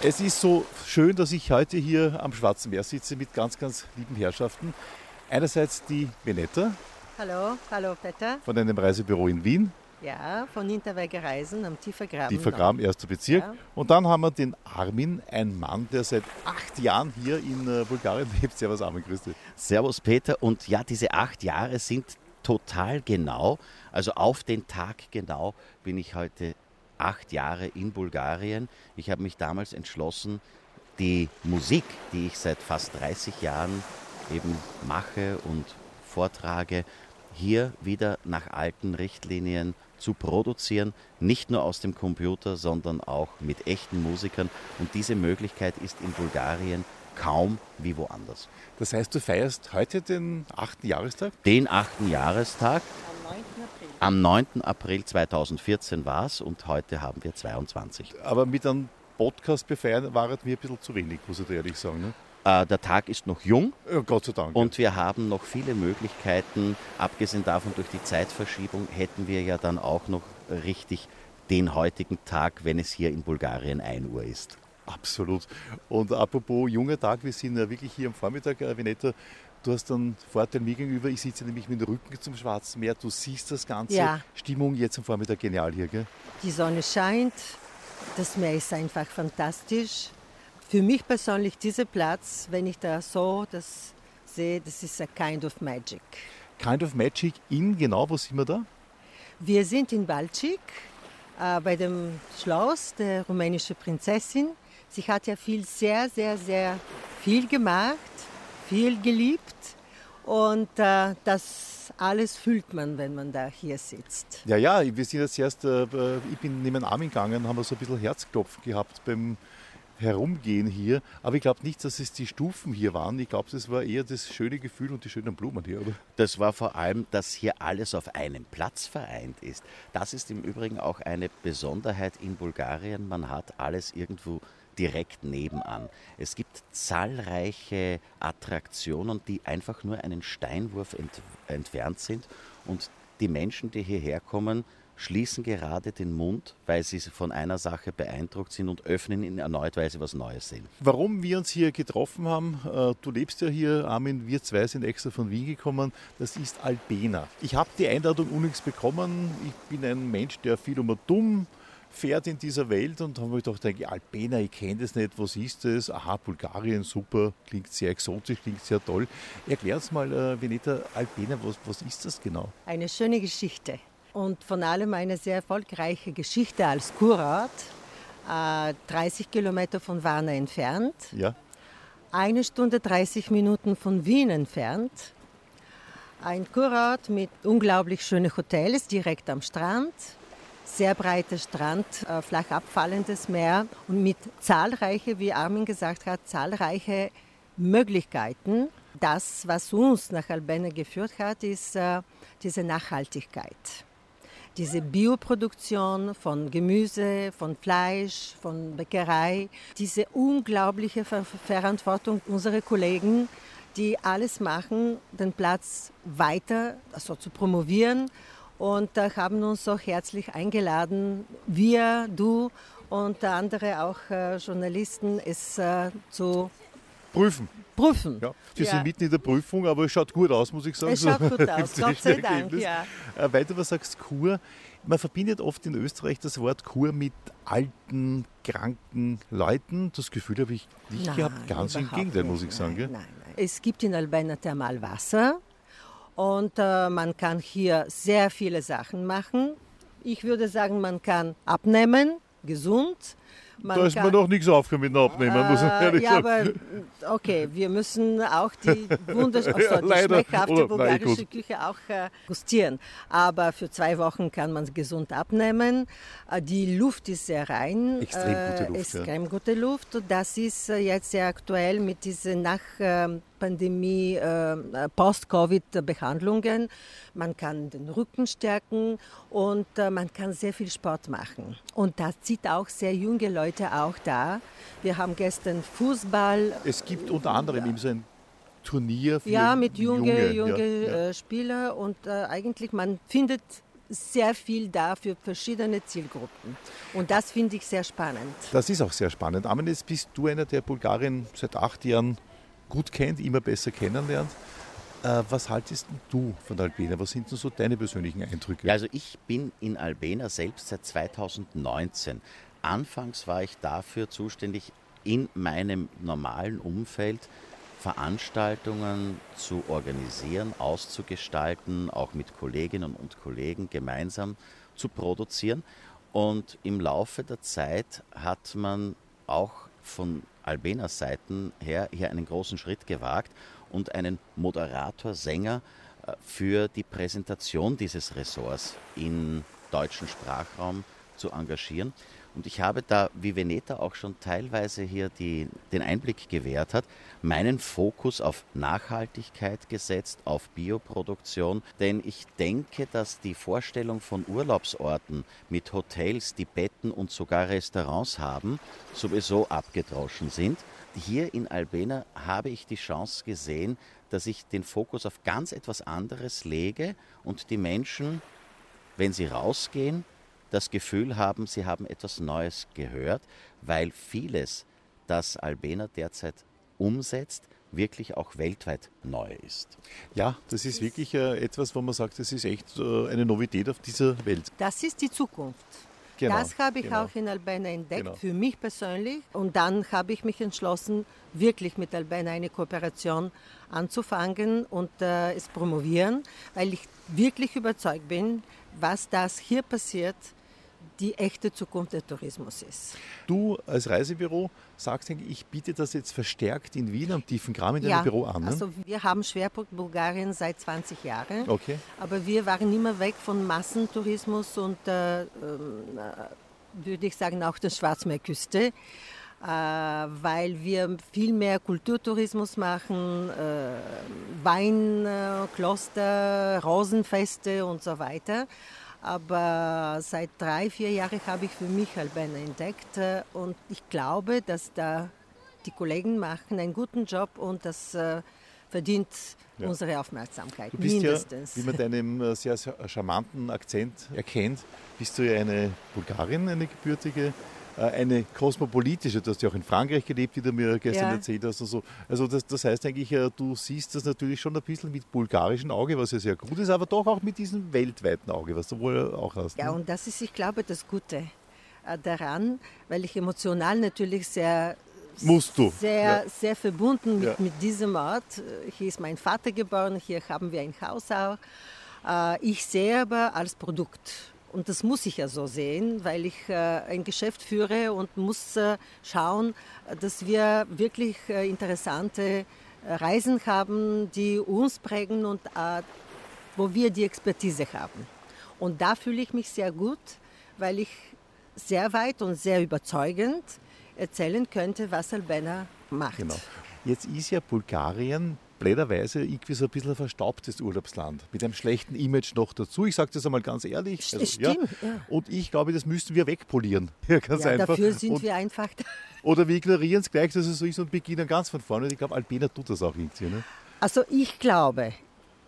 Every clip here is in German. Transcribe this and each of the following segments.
Es ist so schön, dass ich heute hier am Schwarzen Meer sitze mit ganz, ganz lieben Herrschaften. Einerseits die Venetta. Hallo, hallo Peter. Von einem Reisebüro in Wien. Ja, von Hinterwege Reisen am Tiefergraben. Tiefergraben, erster Bezirk. Ja. Und dann haben wir den Armin, ein Mann, der seit acht Jahren hier in äh, Bulgarien lebt. Servus Armin, grüß dich. Servus Peter. Und ja, diese acht Jahre sind total genau, also auf den Tag genau bin ich heute acht Jahre in Bulgarien. Ich habe mich damals entschlossen, die Musik, die ich seit fast 30 Jahren eben mache und vortrage, hier wieder nach alten Richtlinien zu produzieren, nicht nur aus dem Computer, sondern auch mit echten Musikern. Und diese Möglichkeit ist in Bulgarien kaum wie woanders. Das heißt, du feierst heute den 8. Jahrestag? Den 8. Jahrestag. Am 9. April 2014 war es und heute haben wir 22. Aber mit einem Podcast befeiern war es mir ein bisschen zu wenig, muss ich dir ehrlich sagen. Ne? Äh, der Tag ist noch jung. Ja, Gott sei Dank. Und wir haben noch viele Möglichkeiten. Abgesehen davon, durch die Zeitverschiebung hätten wir ja dann auch noch richtig den heutigen Tag, wenn es hier in Bulgarien 1 Uhr ist. Absolut. Und apropos junger Tag, wir sind ja wirklich hier am Vormittag, äh, Veneta. Du hast einen Vorteil mir gegenüber. Ich sitze nämlich mit dem Rücken zum Schwarzen Meer. Du siehst das Ganze. Ja. Stimmung jetzt am Vormittag genial hier, gell? Die Sonne scheint. Das Meer ist einfach fantastisch. Für mich persönlich dieser Platz, wenn ich da so das sehe, das ist a kind of magic. Kind of magic in genau, wo sind wir da? Wir sind in Balcik äh, bei dem Schloss der rumänischen Prinzessin. Sie hat ja viel, sehr, sehr, sehr viel gemacht viel geliebt und äh, das alles fühlt man, wenn man da hier sitzt. Ja, ja, wir sind jetzt erst, äh, ich bin neben Armin gegangen, haben wir so ein bisschen Herzklopfen gehabt beim Herumgehen hier. Aber ich glaube nicht, dass es die Stufen hier waren. Ich glaube, das war eher das schöne Gefühl und die schönen Blumen hier, oder? Das war vor allem, dass hier alles auf einem Platz vereint ist. Das ist im Übrigen auch eine Besonderheit in Bulgarien. Man hat alles irgendwo direkt nebenan. Es gibt zahlreiche Attraktionen, die einfach nur einen Steinwurf ent entfernt sind und die Menschen, die hierher kommen, schließen gerade den Mund, weil sie von einer Sache beeindruckt sind und öffnen ihn erneut, weil sie was Neues sehen. Warum wir uns hier getroffen haben, äh, du lebst ja hier, Armin, wir zwei sind extra von Wien gekommen, das ist Albena. Ich habe die Einladung unlängst bekommen. Ich bin ein Mensch, der viel um dumm fährt in dieser Welt und haben wir gedacht, Albena, ich kenne das nicht, was ist das? Aha, Bulgarien, super, klingt sehr exotisch, klingt sehr toll. Erklär uns mal, äh, Veneta, Albena, was, was ist das genau? Eine schöne Geschichte und von allem eine sehr erfolgreiche Geschichte als Kurort, äh, 30 Kilometer von Varna entfernt. Ja. Eine Stunde 30 Minuten von Wien entfernt. Ein Kurort mit unglaublich schönen Hotels direkt am Strand sehr breiter Strand, äh, flach abfallendes Meer und mit zahlreiche, wie Armin gesagt hat, zahlreiche Möglichkeiten. Das, was uns nach Albena geführt hat, ist äh, diese Nachhaltigkeit. Diese Bioproduktion von Gemüse, von Fleisch, von Bäckerei, diese unglaubliche Ver Verantwortung unserer Kollegen, die alles machen, den Platz weiter also zu promovieren und äh, haben uns so herzlich eingeladen, wir, du und andere auch äh, Journalisten, es äh, zu prüfen. Prüfen. Ja, wir ja. sind mitten in der Prüfung, aber es schaut gut aus, muss ich sagen. Es schaut gut aus, Gott sei Dank. Ja. Äh, weil du was sagst, Kur, man verbindet oft in Österreich das Wort Kur mit alten, kranken Leuten. Das Gefühl habe ich nicht nein, gehabt, ganz im Gegenteil, muss ich sagen. Nein, nein, nein. Es gibt in Albena Thermalwasser und äh, man kann hier sehr viele Sachen machen. Ich würde sagen, man kann abnehmen, gesund. Man da ist kann, mir noch nichts aufgekommen mit dem Abnehmen, äh, muss ich ehrlich ja, sagen. aber okay, wir müssen auch die wunderschöne, ja, die schmeckhafte bulgarische nein, Küche auch äh, gustieren. Aber für zwei Wochen kann man gesund abnehmen. Äh, die Luft ist sehr rein. Extrem gute Luft. Extrem ja. gute Luft. Das ist äh, jetzt sehr aktuell mit diesen nach ähm, Pandemie, äh, Post-Covid-Behandlungen. Man kann den Rücken stärken und äh, man kann sehr viel Sport machen. Und das zieht auch sehr junge Leute auch da. Wir haben gestern Fußball. Es gibt unter anderem eben so ein Turnier für Ja, mit junge, junge, junge ja, ja. Spieler und äh, eigentlich man findet sehr viel da für verschiedene Zielgruppen. Und das finde ich sehr spannend. Das ist auch sehr spannend. Amen, jetzt bist du einer, der Bulgarien seit acht Jahren gut kennt, immer besser kennenlernt. Äh, was haltest du von Albena? Was sind denn so deine persönlichen Eindrücke? Ja, also ich bin in Albena selbst seit 2019. Anfangs war ich dafür zuständig, in meinem normalen Umfeld Veranstaltungen zu organisieren, auszugestalten, auch mit Kolleginnen und Kollegen gemeinsam zu produzieren. Und im Laufe der Zeit hat man auch von Albenas Seiten her hier einen großen Schritt gewagt und einen Moderator, Sänger äh, für die Präsentation dieses Ressorts im deutschen Sprachraum zu engagieren. Und ich habe da, wie Veneta auch schon teilweise hier die, den Einblick gewährt hat, meinen Fokus auf Nachhaltigkeit gesetzt, auf Bioproduktion. Denn ich denke, dass die Vorstellung von Urlaubsorten mit Hotels, die Betten und sogar Restaurants haben, sowieso abgedroschen sind. Hier in Albena habe ich die Chance gesehen, dass ich den Fokus auf ganz etwas anderes lege und die Menschen, wenn sie rausgehen, das Gefühl haben, sie haben etwas Neues gehört, weil vieles, das Albena derzeit umsetzt, wirklich auch weltweit neu ist. Ja, das ist wirklich äh, etwas, wo man sagt, das ist echt äh, eine Novität auf dieser Welt. Das ist die Zukunft. Genau, das habe ich genau. auch in Albena entdeckt, genau. für mich persönlich. Und dann habe ich mich entschlossen, wirklich mit Albena eine Kooperation anzufangen und äh, es promovieren, weil ich wirklich überzeugt bin, was das hier passiert, die echte Zukunft des Tourismus ist. Du als Reisebüro sagst, ich biete das jetzt verstärkt in Wien am Tiefen Kram in deinem Büro an. Ne? Also wir haben Schwerpunkt Bulgarien seit 20 Jahren. Okay. Aber wir waren immer weg von Massentourismus und äh, äh, würde ich sagen auch der Schwarzmeerküste. Äh, weil wir viel mehr Kulturtourismus machen, äh, Wein, Kloster, Rosenfeste und so weiter. Aber seit drei, vier Jahren habe ich für mich Albeina entdeckt äh, und ich glaube, dass da die Kollegen machen einen guten Job und das äh, verdient ja. unsere Aufmerksamkeit. Du bist mindestens. ja, wie man deinem äh, sehr, sehr charmanten Akzent erkennt, bist du ja eine Bulgarin, eine gebürtige eine kosmopolitische, du hast ja auch in Frankreich gelebt, wie du mir gestern ja. erzählt hast. Und so. Also das, das heißt eigentlich, äh, du siehst das natürlich schon ein bisschen mit bulgarischem Auge, was ja sehr gut ist, aber doch auch mit diesem weltweiten Auge, was du wohl auch hast. Ja, ne? und das ist, ich glaube, das Gute äh, daran, weil ich emotional natürlich sehr Musst du. Sehr, ja. sehr verbunden mit, ja. mit diesem Ort. Hier ist mein Vater geboren, hier haben wir ein Haus auch. Ich sehe aber als Produkt und das muss ich ja so sehen, weil ich äh, ein Geschäft führe und muss äh, schauen, dass wir wirklich äh, interessante äh, Reisen haben, die uns prägen und äh, wo wir die Expertise haben. Und da fühle ich mich sehr gut, weil ich sehr weit und sehr überzeugend erzählen könnte, was Albena macht. Genau. Jetzt ist ja Bulgarien blöderweise irgendwie so ein bisschen ein verstaubtes Urlaubsland mit einem schlechten Image noch dazu. Ich sage das einmal ganz ehrlich. Also, Stimmt, ja. ja. Und ich glaube, das müssten wir wegpolieren. Ja, ganz ja, einfach. Dafür sind und, wir einfach da. Oder wir ignorieren es gleich, dass es so ist und beginnen ganz von vorne. Und ich glaube, Albena tut das auch irgendwie. Ne? Also ich glaube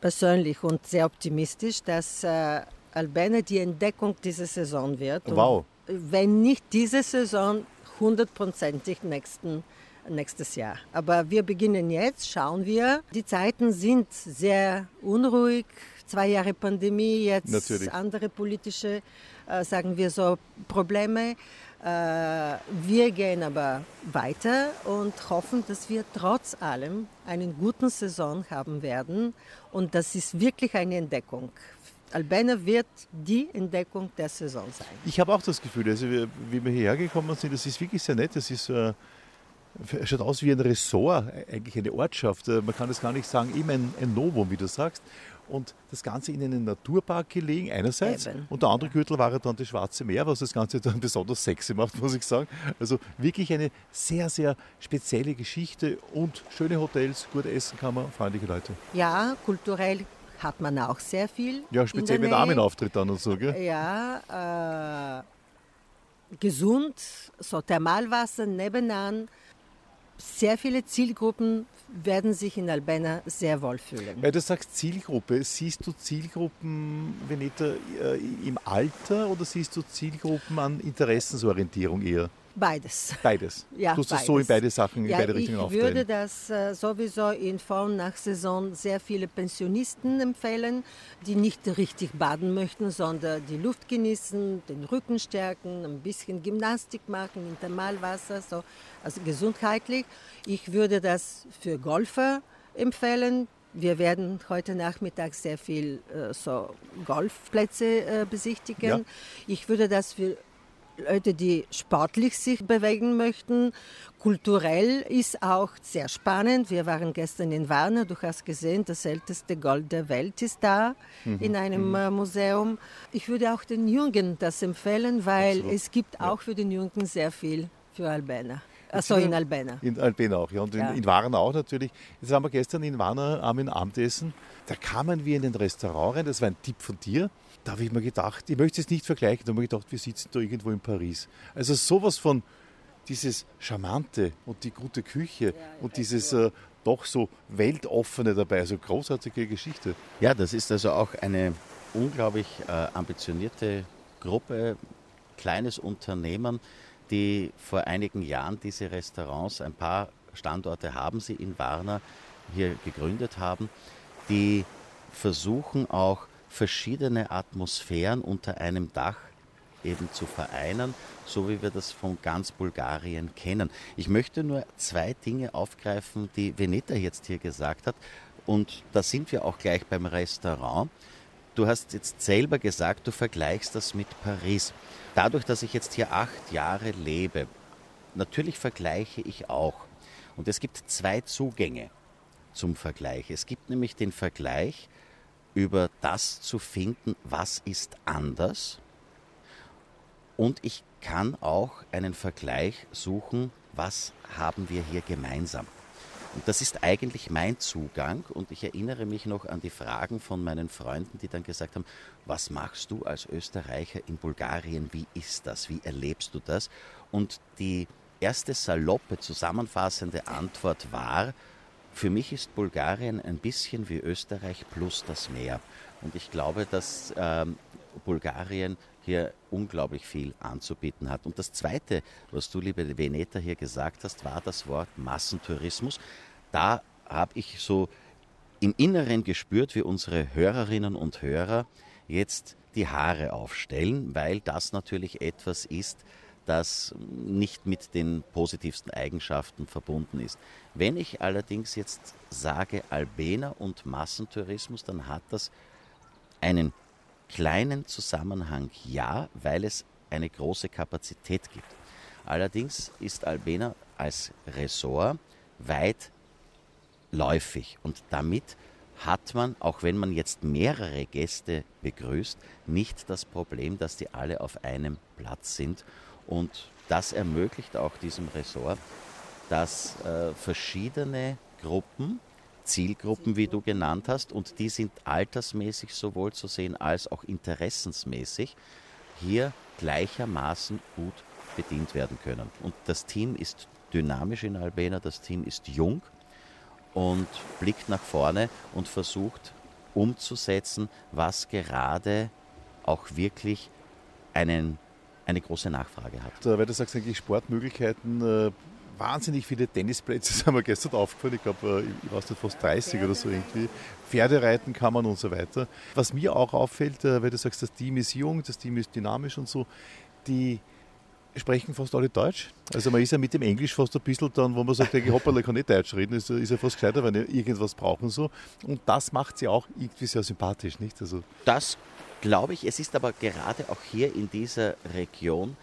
persönlich und sehr optimistisch, dass äh, Albena die Entdeckung dieser Saison wird. Wow. wenn nicht diese Saison, hundertprozentig nächsten nächstes Jahr. Aber wir beginnen jetzt, schauen wir. Die Zeiten sind sehr unruhig. Zwei Jahre Pandemie, jetzt Natürlich. andere politische, äh, sagen wir so, Probleme. Äh, wir gehen aber weiter und hoffen, dass wir trotz allem einen guten Saison haben werden. Und das ist wirklich eine Entdeckung. Albena wird die Entdeckung der Saison sein. Ich habe auch das Gefühl, also wie wir hierher gekommen sind, das ist wirklich sehr nett. Das ist äh, schaut aus wie ein Ressort, eigentlich eine Ortschaft. Äh, man kann das gar nicht sagen, eben ein, ein Novum, wie du sagst. Und das Ganze in einem Naturpark gelegen, einerseits. Eben. Und der andere Gürtel war dann das Schwarze Meer, was das Ganze dann besonders sexy macht, muss ich sagen. Also wirklich eine sehr, sehr spezielle Geschichte und schöne Hotels, gut essen kann man, freundliche Leute. Ja, kulturell hat man auch sehr viel. Ja, speziell mit Armenauftritt dann und so, gell? Ja, äh, gesund, so Thermalwasser nebenan sehr viele Zielgruppen werden sich in Albena sehr wohl fühlen. Weil du sagst Zielgruppe, siehst du Zielgruppen, Veneta, äh, im Alter oder siehst du Zielgruppen an Interessensorientierung eher? Beides. Beides. Ja, du hast beides. so in beide Sachen, in ja, beide Richtungen ich auftreten. würde das äh, sowieso in Vor- und Nachsaison sehr viele Pensionisten empfehlen, die nicht richtig baden möchten, sondern die Luft genießen, den Rücken stärken, ein bisschen Gymnastik machen in Thermalwasser, so, also gesundheitlich. Ich würde das für Golfer empfehlen. Wir werden heute Nachmittag sehr viel äh, so Golfplätze äh, besichtigen. Ja. Ich würde das für Leute, die sportlich sich bewegen möchten. Kulturell ist auch sehr spannend. Wir waren gestern in Warna. Du hast gesehen, das älteste Gold der Welt ist da in einem äh, Museum. Ich würde auch den Jungen das empfehlen, weil Absolut. es gibt auch für den Jungen sehr viel für Albena. Also in Albena. In Albena auch, ja. Und Ja. In, in Warna auch natürlich. Jetzt waren wir gestern in Warna am Abendessen. Da kamen wir in ein Restaurant rein, das war ein Tipp von dir. Da habe ich mir gedacht, ich möchte es nicht vergleichen, da habe ich gedacht, wir sitzen da irgendwo in Paris. Also sowas von dieses Charmante und die gute Küche und dieses äh, doch so weltoffene dabei, also großartige Geschichte. Ja, das ist also auch eine unglaublich äh, ambitionierte Gruppe, kleines Unternehmen, die vor einigen Jahren diese Restaurants, ein paar Standorte haben sie in Warna hier gegründet haben, die versuchen auch verschiedene Atmosphären unter einem Dach eben zu vereinen, so wie wir das von ganz Bulgarien kennen. Ich möchte nur zwei Dinge aufgreifen, die Veneta jetzt hier gesagt hat. Und da sind wir auch gleich beim Restaurant. Du hast jetzt selber gesagt, du vergleichst das mit Paris. Dadurch, dass ich jetzt hier acht Jahre lebe, natürlich vergleiche ich auch. Und es gibt zwei Zugänge zum Vergleich. Es gibt nämlich den Vergleich über das zu finden, was ist anders. Und ich kann auch einen Vergleich suchen, was haben wir hier gemeinsam. Und das ist eigentlich mein Zugang. Und ich erinnere mich noch an die Fragen von meinen Freunden, die dann gesagt haben, was machst du als Österreicher in Bulgarien? Wie ist das? Wie erlebst du das? Und die erste saloppe, zusammenfassende Antwort war, für mich ist Bulgarien ein bisschen wie Österreich plus das Meer. Und ich glaube, dass ähm, Bulgarien hier unglaublich viel anzubieten hat. Und das Zweite, was du, liebe Veneta, hier gesagt hast, war das Wort Massentourismus. Da habe ich so im Inneren gespürt, wie unsere Hörerinnen und Hörer jetzt die Haare aufstellen, weil das natürlich etwas ist, das nicht mit den positivsten Eigenschaften verbunden ist. Wenn ich allerdings jetzt sage Albena und Massentourismus, dann hat das einen kleinen Zusammenhang, ja, weil es eine große Kapazität gibt. Allerdings ist Albena als Ressort weitläufig und damit hat man, auch wenn man jetzt mehrere Gäste begrüßt, nicht das Problem, dass die alle auf einem Platz sind. Und das ermöglicht auch diesem Ressort, dass äh, verschiedene Gruppen, Zielgruppen, wie du genannt hast, und die sind altersmäßig sowohl zu sehen als auch interessensmäßig, hier gleichermaßen gut bedient werden können. Und das Team ist dynamisch in Albena, das Team ist jung und blickt nach vorne und versucht umzusetzen, was gerade auch wirklich einen, eine große Nachfrage hat. Da, weil du sagst eigentlich Sportmöglichkeiten, äh, wahnsinnig viele Tennisplätze, haben wir gestern aufgefallen, ich glaube, äh, ich weiß nicht, fast 30 oder so irgendwie. Pferdereiten kann man und so weiter. Was mir auch auffällt, äh, weil du sagst, das Team ist jung, das Team ist dynamisch und so, die sprechen fast alle Deutsch. Also man ist ja mit dem Englisch fast ein bisschen dann, wo man sagt, hey, hoppala, kann nicht Deutsch reden, ist, ist ja fast gescheiter, wenn irgendwas brauchen so. Und das macht sie auch irgendwie sehr sympathisch, nicht? Also Das glaube ich, es ist aber gerade auch hier in dieser Region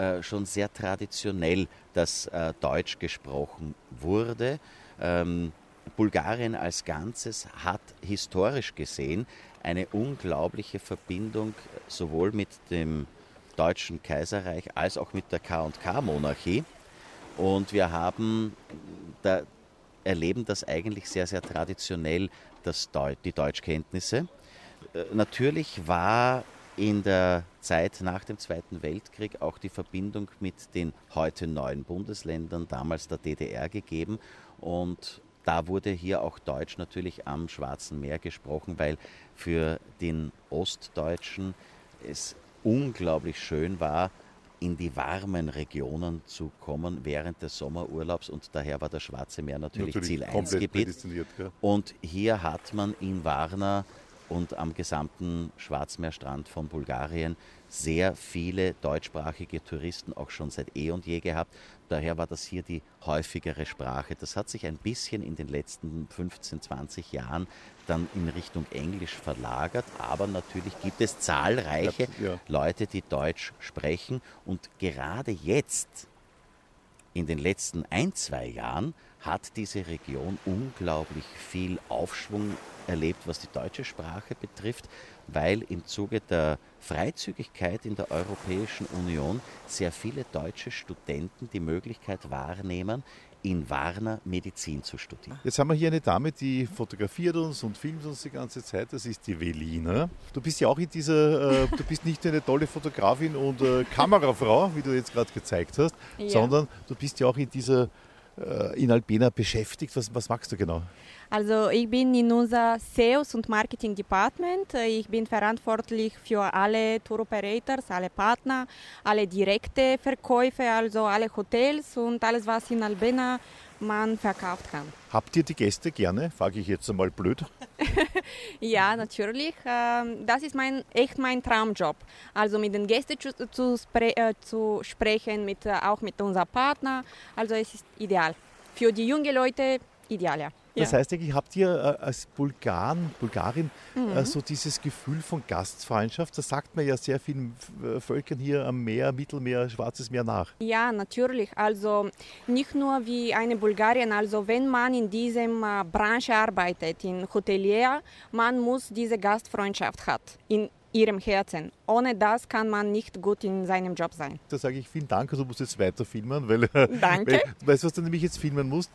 äh, schon sehr traditionell, dass äh, Deutsch gesprochen wurde. Ähm, Bulgarien als Ganzes hat historisch gesehen eine unglaubliche Verbindung äh, sowohl mit dem Deutschen Kaiserreich als auch mit der K&K-Monarchie. Und wir haben, da erleben das eigentlich sehr, sehr traditionell, das Deu die Deutschkenntnisse. Äh, Natürlich war in der Zeit nach dem Zweiten Weltkrieg auch die Verbindung mit den heute neuen Bundesländern, damals der DDR, gegeben. Und da wurde hier auch Deutsch natürlich am Schwarzen Meer gesprochen, weil für den Ostdeutschen es unglaublich schön war, in die warmen Regionen zu kommen während des Sommerurlaubs und daher war das Schwarze Meer natürlich, natürlich Ziel 1 Gebiet. Und hier hat man in Varna und am gesamten Schwarzmeerstrand von Bulgarien sehr viele deutschsprachige Touristen auch schon seit eh und je gehabt. Daher war das hier die häufigere Sprache. Das hat sich ein bisschen in den letzten 15, 20 Jahren dann in Richtung Englisch verlagert, aber natürlich gibt es zahlreiche ja. Leute, die Deutsch sprechen und gerade jetzt in den letzten ein, zwei Jahren hat diese Region unglaublich viel Aufschwung erlebt, was die deutsche Sprache betrifft, weil im Zuge der Freizügigkeit in der Europäischen Union sehr viele deutsche Studenten die Möglichkeit wahrnehmen, in Warner Medizin zu studieren. Jetzt haben wir hier eine Dame, die fotografiert uns und filmt uns die ganze Zeit. Das ist die Velina. Du bist ja auch in dieser, äh, du bist nicht nur eine tolle Fotografin und äh, Kamerafrau, wie du jetzt gerade gezeigt hast, ja. sondern du bist ja auch in dieser äh, in Albena beschäftigt. Was, was machst du genau? Also ich bin in unser Sales und Marketing Department. Ich bin verantwortlich für alle Tour Operators, alle Partner, alle direkte Verkäufe, also alle Hotels und alles, was in Albena man verkauft kann. Habt ihr die Gäste gerne? Frage ich jetzt einmal blöd. ja, natürlich. Ähm, das ist mein, echt mein Traumjob. Also mit den Gästen zu, zu, äh, zu sprechen, mit, äh, auch mit unserem Partner. Also es ist ideal. Für die jungen Leute ideal, ja. Das heißt eigentlich, habt ihr äh, als Bulgaren, Bulgarin mhm. äh, so dieses Gefühl von Gastfreundschaft? Das sagt man ja sehr vielen äh, Völkern hier am Meer, Mittelmeer, Schwarzes Meer nach. Ja, natürlich. Also nicht nur wie eine Bulgarien. Also wenn man in diesem Branche arbeitet, in Hotelier, man muss diese Gastfreundschaft hat. In ihrem Herzen. Ohne das kann man nicht gut in seinem Job sein. Da sage ich vielen Dank, also du musst jetzt weiter filmen, weil, Danke. Weil, du weißt, was du nämlich jetzt filmen musst?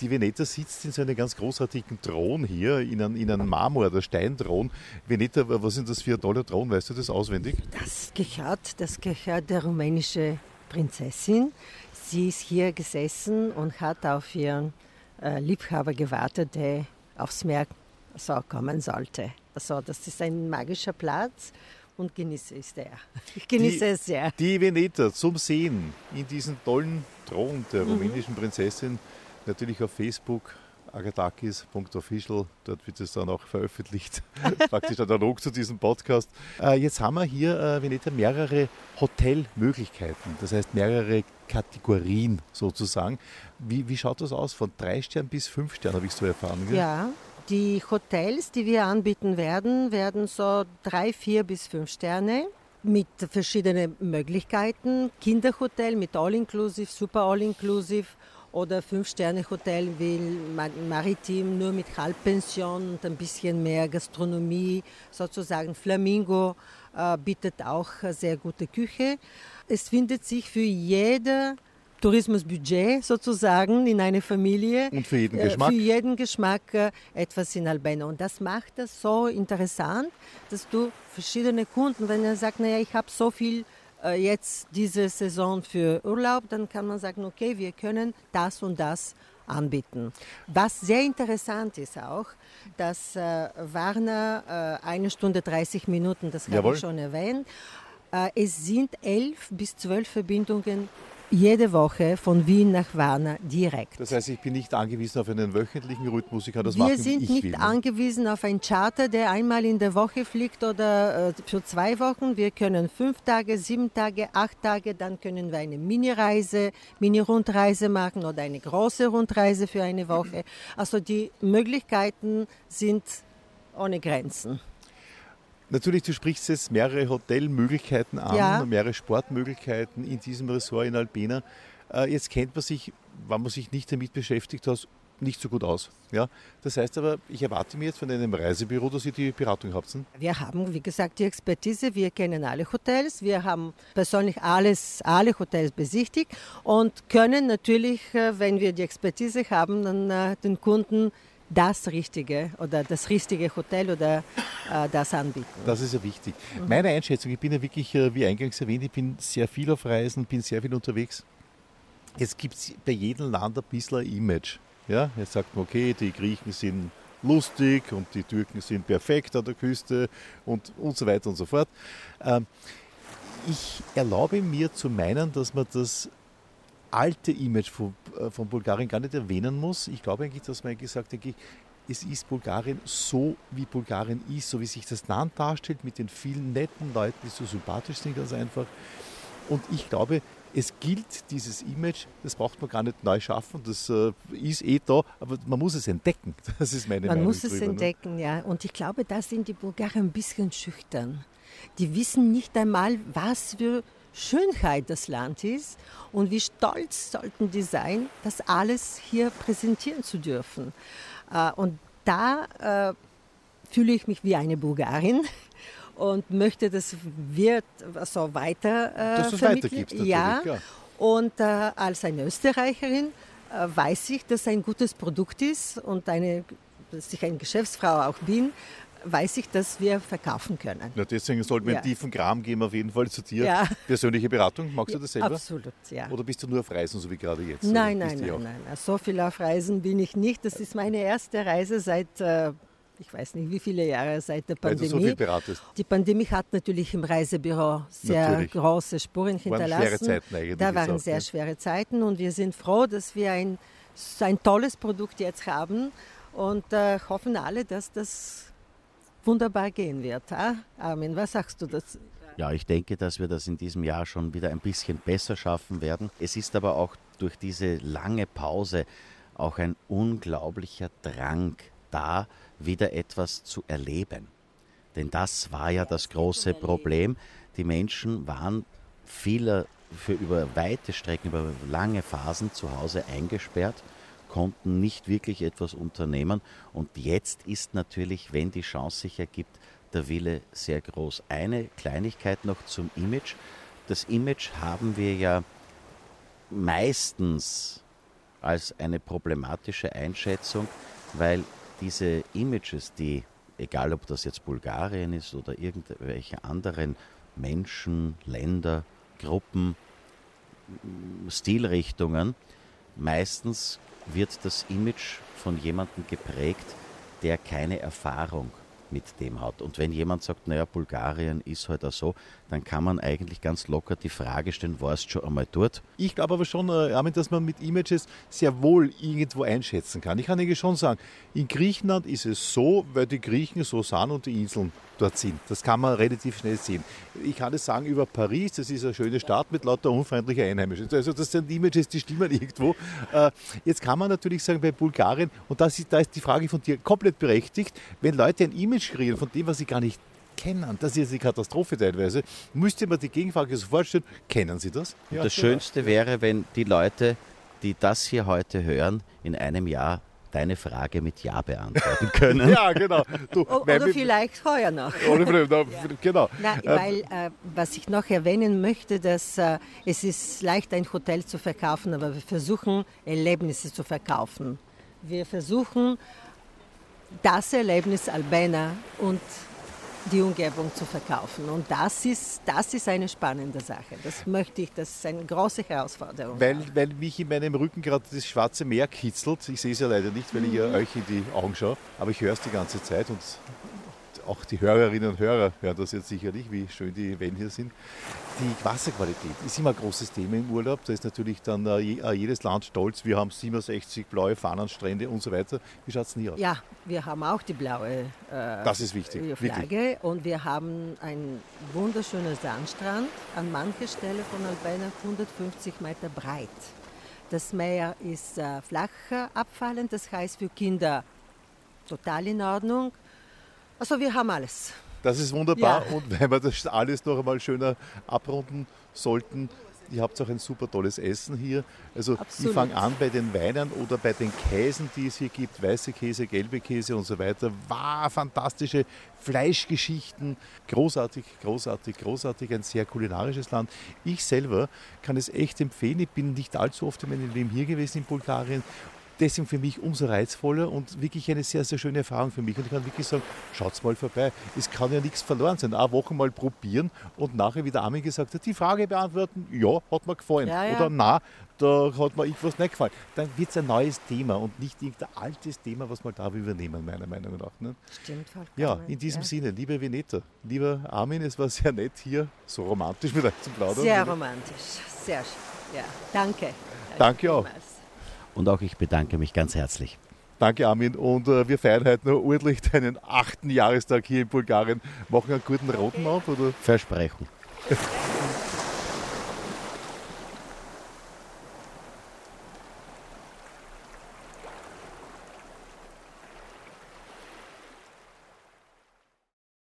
Die Veneta sitzt in so einem ganz großartigen Thron hier, in einem, in einem Marmor- oder Steinthron. Veneta, was ist das für ein toller Thron? Weißt du das auswendig? Das gehört, das gehört der rumänischen Prinzessin. Sie ist hier gesessen und hat auf ihren äh, Liebhaber gewartet, der aufs Meer so kommen sollte. Also das ist ein magischer Platz und genieße es sehr. Ich genieße die, es sehr. Die Veneta zum Sehen in diesem tollen Thron der mhm. rumänischen Prinzessin, natürlich auf Facebook agatakis.official, dort wird es dann auch veröffentlicht, praktisch analog zu diesem Podcast. Äh, jetzt haben wir hier, äh, Veneta, mehrere Hotelmöglichkeiten, das heißt mehrere Kategorien sozusagen. Wie, wie schaut das aus? Von drei Sternen bis fünf Sternen habe ich so erfahren. Gell? Ja, die Hotels, die wir anbieten werden, werden so drei, vier bis fünf Sterne mit verschiedenen Möglichkeiten. Kinderhotel mit All-Inclusive, Super All-Inclusive oder Fünf-Sterne-Hotel wie Maritim nur mit Halbpension und ein bisschen mehr Gastronomie, sozusagen Flamingo äh, bietet auch sehr gute Küche. Es findet sich für jede Tourismusbudget sozusagen in eine Familie. Und für jeden äh, Geschmack? Für jeden Geschmack äh, etwas in Albano. Und das macht das so interessant, dass du verschiedene Kunden, wenn er sagt, naja, ich habe so viel äh, jetzt diese Saison für Urlaub, dann kann man sagen, okay, wir können das und das anbieten. Was sehr interessant ist auch, dass Warner eine Stunde 30 Minuten, das habe ich schon erwähnt, äh, es sind elf bis zwölf Verbindungen jede Woche von Wien nach Warna direkt. Das heißt, ich bin nicht angewiesen auf einen wöchentlichen Rhythmus, ich kann das Wir machen, sind nicht will, angewiesen auf einen Charter, der einmal in der Woche fliegt oder äh, für zwei Wochen. Wir können fünf Tage, sieben Tage, acht Tage, dann können wir eine Mini-Reise, Mini-Rundreise machen oder eine große Rundreise für eine Woche. Also die Möglichkeiten sind ohne Grenzen. Natürlich, du sprichst jetzt mehrere Hotelmöglichkeiten an, ja. mehrere Sportmöglichkeiten in diesem Ressort in Albena. Äh, jetzt kennt man sich, wenn man sich nicht damit beschäftigt hat, nicht so gut aus. Ja? Das heißt aber, ich erwarte mir jetzt von einem Reisebüro, dass ihr die Beratung habt. Wir haben, wie gesagt, die Expertise. Wir kennen alle Hotels. Wir haben persönlich alles, alle Hotels besichtigt und können natürlich, äh, wenn wir die Expertise haben, dann äh, den Kunden das Richtige oder das richtige Hotel oder äh, das anbieten. Das ist ja wichtig. Meine Einschätzung, ich bin ja wirklich, äh, wie eingangs erwähnt, ich bin sehr viel auf Reisen, bin sehr viel unterwegs. Es gibt bei jedem Land ein bisschen ein Image. Ja, jetzt sagt man, okay, die Griechen sind lustig und die Türken sind perfekt an der Küste und, und so weiter und so fort. Ähm, ich erlaube mir zu meinen, dass man das alte Image von, äh, von Bulgarien gar nicht erwähnen muss. Ich glaube eigentlich, dass man gesagt hat, es ist Bulgarien so, wie Bulgarien ist, so wie sich das Land darstellt, mit den vielen netten Leuten, die so sympathisch sind, ganz einfach. Und ich glaube, es gilt dieses Image, das braucht man gar nicht neu schaffen, das äh, ist eh da, aber man muss es entdecken. Das ist meine man Meinung. Man muss es drüber, ne? entdecken, ne? ja. Und ich glaube, da sind die Bulgaren ein bisschen schüchtern. Die wissen nicht einmal, was für Schönheit das Land ist und wie stolz sollten die sein, das alles hier präsentieren zu dürfen. Äh, und da äh, fühle ich mich wie eine Bulgarin und möchte, dass wir so weiter äh, dass es weitergibst. Ja. ja. Und äh, als eine Österreicherin äh, weiß ich, dass ein gutes Produkt ist und eine, dass ich eine Geschäftsfrau auch bin, weiß ich, dass wir verkaufen können. Ja, deswegen sollten wir ja. einen tiefen Kram geben, auf jeden Fall zu dir. Ja. Persönliche Beratung, magst du das selber? Absolut, ja. Oder bist du nur auf Reisen, so wie gerade jetzt? Nein, nein, nein, nein. So viel auf Reisen bin ich nicht. Das ist meine erste Reise seit äh, ich weiß nicht wie viele Jahre seit der Pandemie. Weil du so viel beratest. Die Pandemie hat natürlich im Reisebüro sehr natürlich. große Spuren hinterlassen. Waren schwere Zeiten eigentlich. Da waren sehr ja. schwere Zeiten und wir sind froh, dass wir ein, ein tolles Produkt jetzt haben und äh, hoffen alle, dass das wunderbar gehen wird. Ah? Armin, was sagst du dazu? Ja, ich denke, dass wir das in diesem Jahr schon wieder ein bisschen besser schaffen werden. Es ist aber auch durch diese lange Pause auch ein unglaublicher Drang da, wieder etwas zu erleben. Denn das war ja das große Problem. Die Menschen waren vieler für über weite Strecken, über lange Phasen zu Hause eingesperrt konnten nicht wirklich etwas unternehmen. Und jetzt ist natürlich, wenn die Chance sich ergibt, der Wille sehr groß. Eine Kleinigkeit noch zum Image. Das Image haben wir ja meistens als eine problematische Einschätzung, weil diese Images, die, egal ob das jetzt Bulgarien ist oder irgendwelche anderen Menschen, Länder, Gruppen, Stilrichtungen, meistens wird das Image von jemandem geprägt, der keine Erfahrung mit dem hat. Und wenn jemand sagt, naja, Bulgarien ist halt auch so, dann kann man eigentlich ganz locker die Frage stellen, warst du schon einmal dort? Ich glaube aber schon, äh, dass man mit Images sehr wohl irgendwo einschätzen kann. Ich kann eigentlich schon sagen, in Griechenland ist es so, weil die Griechen so sind und die Inseln dort sind. Das kann man relativ schnell sehen. Ich kann es sagen über Paris, das ist eine schöne Stadt mit lauter unfreundlicher Einheimischen. Also das sind Images, die stimmen irgendwo. Äh, jetzt kann man natürlich sagen, bei Bulgarien, und das ist, da ist die Frage von dir komplett berechtigt, wenn Leute ein Image kreieren von dem, was sie gar nicht kennen. Das ist die Katastrophe teilweise. Müsste man die Gegenfrage sofort stellen, kennen Sie das? Ja, das Schönste wäre, wenn die Leute, die das hier heute hören, in einem Jahr deine Frage mit Ja beantworten können. ja, genau. Du, oder vielleicht heuer noch. Oder, ja. Genau. Na, ähm, weil, äh, was ich noch erwähnen möchte, dass äh, es ist leicht, ein Hotel zu verkaufen, aber wir versuchen, Erlebnisse zu verkaufen. Wir versuchen, das Erlebnis Albena und die Umgebung zu verkaufen. Und das ist, das ist eine spannende Sache. Das möchte ich, das ist eine große Herausforderung. Weil, weil mich in meinem Rücken gerade das Schwarze Meer kitzelt. Ich sehe es ja leider nicht, weil ich ja mhm. euch in die Augen schaue. Aber ich höre es die ganze Zeit und auch die Hörerinnen und Hörer hören das jetzt sicherlich, wie schön die Wellen hier sind. Die Wasserqualität ist immer ein großes Thema im Urlaub. Da ist natürlich dann äh, äh, jedes Land stolz. Wir haben 67 blaue Fahnenstrände und so weiter. Wie schaut es denn hier aus? Ja, wir haben auch die blaue äh, das ist wichtig, Flagge wirklich. und wir haben einen wunderschönen Sandstrand an mancher Stelle von Albena 150 Meter breit. Das Meer ist äh, flach abfallend, das heißt für Kinder total in Ordnung. Also wir haben alles. Das ist wunderbar ja. und wenn wir das alles noch einmal schöner abrunden sollten, ihr habt auch ein super tolles Essen hier. Also Absolut. ich fange an bei den Weinen oder bei den Käsen, die es hier gibt, weiße Käse, gelbe Käse und so weiter. War fantastische Fleischgeschichten, großartig, großartig, großartig, ein sehr kulinarisches Land. Ich selber kann es echt empfehlen, ich bin nicht allzu oft in meinem Leben hier gewesen in Bulgarien deswegen für mich umso reizvoller und wirklich eine sehr, sehr schöne Erfahrung für mich. Und ich kann wirklich sagen, schaut's mal vorbei. Es kann ja nichts verloren sein. Eine Woche mal probieren und nachher, wie der Armin gesagt hat, die Frage beantworten, ja, hat mir gefallen. Ja, ja. Oder na, da hat mir irgendwas nicht gefallen. Dann wird es ein neues Thema und nicht irgendein altes Thema, was man da übernehmen, meiner Meinung nach. Ne? Stimmt, vollkommen. Ja, in diesem Sinne, liebe Veneta, lieber Armin, es war sehr nett hier, so romantisch mit euch zu plaudern. Sehr romantisch, sehr schön. Ja, danke. Danke auch. vielmals. Und auch ich bedanke mich ganz herzlich. Danke, Armin. Und äh, wir feiern heute noch ordentlich deinen achten Jahrestag hier in Bulgarien. Machen einen guten Roten auf, oder? Versprechen.